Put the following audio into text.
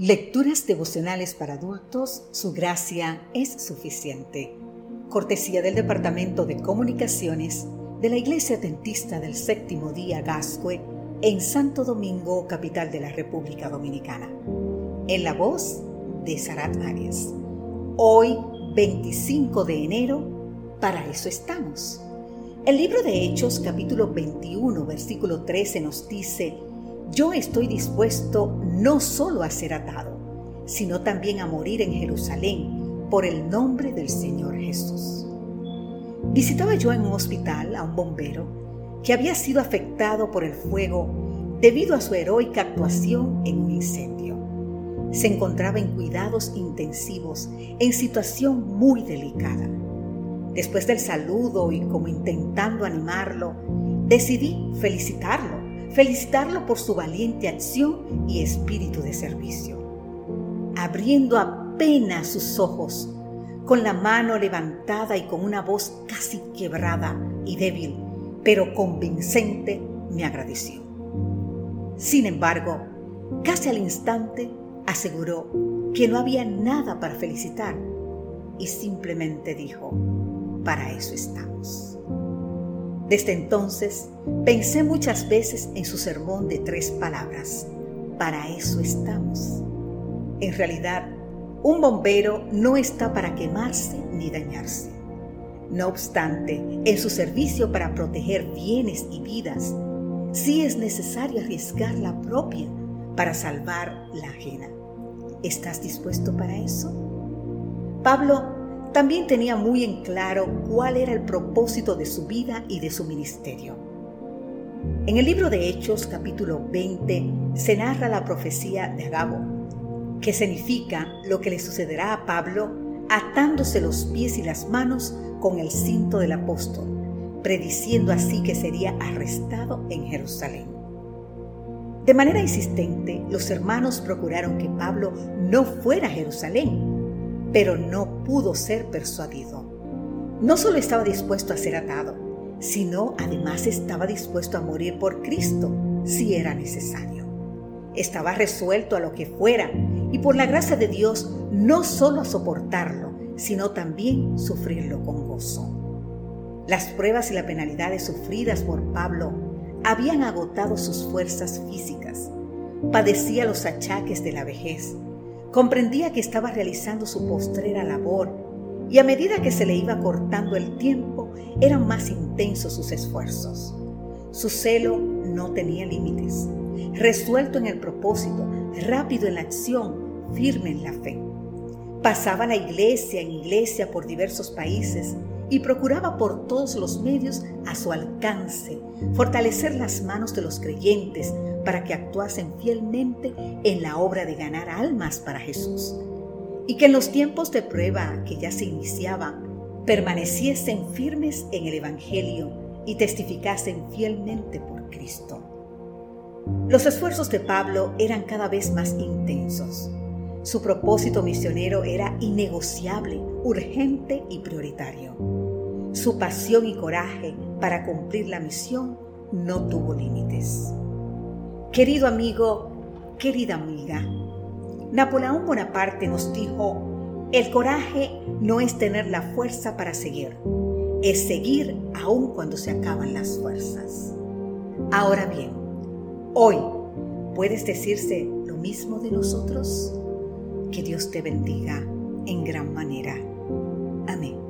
Lecturas devocionales para adultos, su gracia es suficiente. Cortesía del Departamento de Comunicaciones de la Iglesia Dentista del Séptimo Día Gascue en Santo Domingo, capital de la República Dominicana. En la voz de Sarat Arias. Hoy, 25 de enero, para eso estamos. El libro de Hechos, capítulo 21, versículo 13, nos dice, yo estoy dispuesto no solo a ser atado, sino también a morir en Jerusalén por el nombre del Señor Jesús. Visitaba yo en un hospital a un bombero que había sido afectado por el fuego debido a su heroica actuación en un incendio. Se encontraba en cuidados intensivos, en situación muy delicada. Después del saludo y como intentando animarlo, decidí felicitarlo felicitarlo por su valiente acción y espíritu de servicio. Abriendo apenas sus ojos, con la mano levantada y con una voz casi quebrada y débil, pero convincente, me agradeció. Sin embargo, casi al instante aseguró que no había nada para felicitar y simplemente dijo, para eso estamos. Desde entonces pensé muchas veces en su sermón de tres palabras. Para eso estamos. En realidad, un bombero no está para quemarse ni dañarse. No obstante, en su servicio para proteger bienes y vidas, sí es necesario arriesgar la propia para salvar la ajena. ¿Estás dispuesto para eso? Pablo también tenía muy en claro cuál era el propósito de su vida y de su ministerio. En el libro de Hechos capítulo 20 se narra la profecía de Agabo, que significa lo que le sucederá a Pablo atándose los pies y las manos con el cinto del apóstol, prediciendo así que sería arrestado en Jerusalén. De manera insistente, los hermanos procuraron que Pablo no fuera a Jerusalén, pero no pudo ser persuadido. No solo estaba dispuesto a ser atado, sino además estaba dispuesto a morir por Cristo si era necesario. Estaba resuelto a lo que fuera y por la gracia de Dios no solo a soportarlo, sino también sufrirlo con gozo. Las pruebas y las penalidades sufridas por Pablo habían agotado sus fuerzas físicas. Padecía los achaques de la vejez Comprendía que estaba realizando su postrera labor y a medida que se le iba cortando el tiempo eran más intensos sus esfuerzos. Su celo no tenía límites. Resuelto en el propósito, rápido en la acción, firme en la fe. Pasaba la iglesia en iglesia por diversos países y procuraba por todos los medios a su alcance fortalecer las manos de los creyentes para que actuasen fielmente en la obra de ganar almas para Jesús y que en los tiempos de prueba que ya se iniciaban permaneciesen firmes en el Evangelio y testificasen fielmente por Cristo. Los esfuerzos de Pablo eran cada vez más intensos. Su propósito misionero era innegociable, urgente y prioritario. Su pasión y coraje para cumplir la misión no tuvo límites. Querido amigo, querida amiga, Napoleón Bonaparte nos dijo, el coraje no es tener la fuerza para seguir, es seguir aun cuando se acaban las fuerzas. Ahora bien, hoy puedes decirse lo mismo de nosotros. Que Dios te bendiga en gran manera. Amén.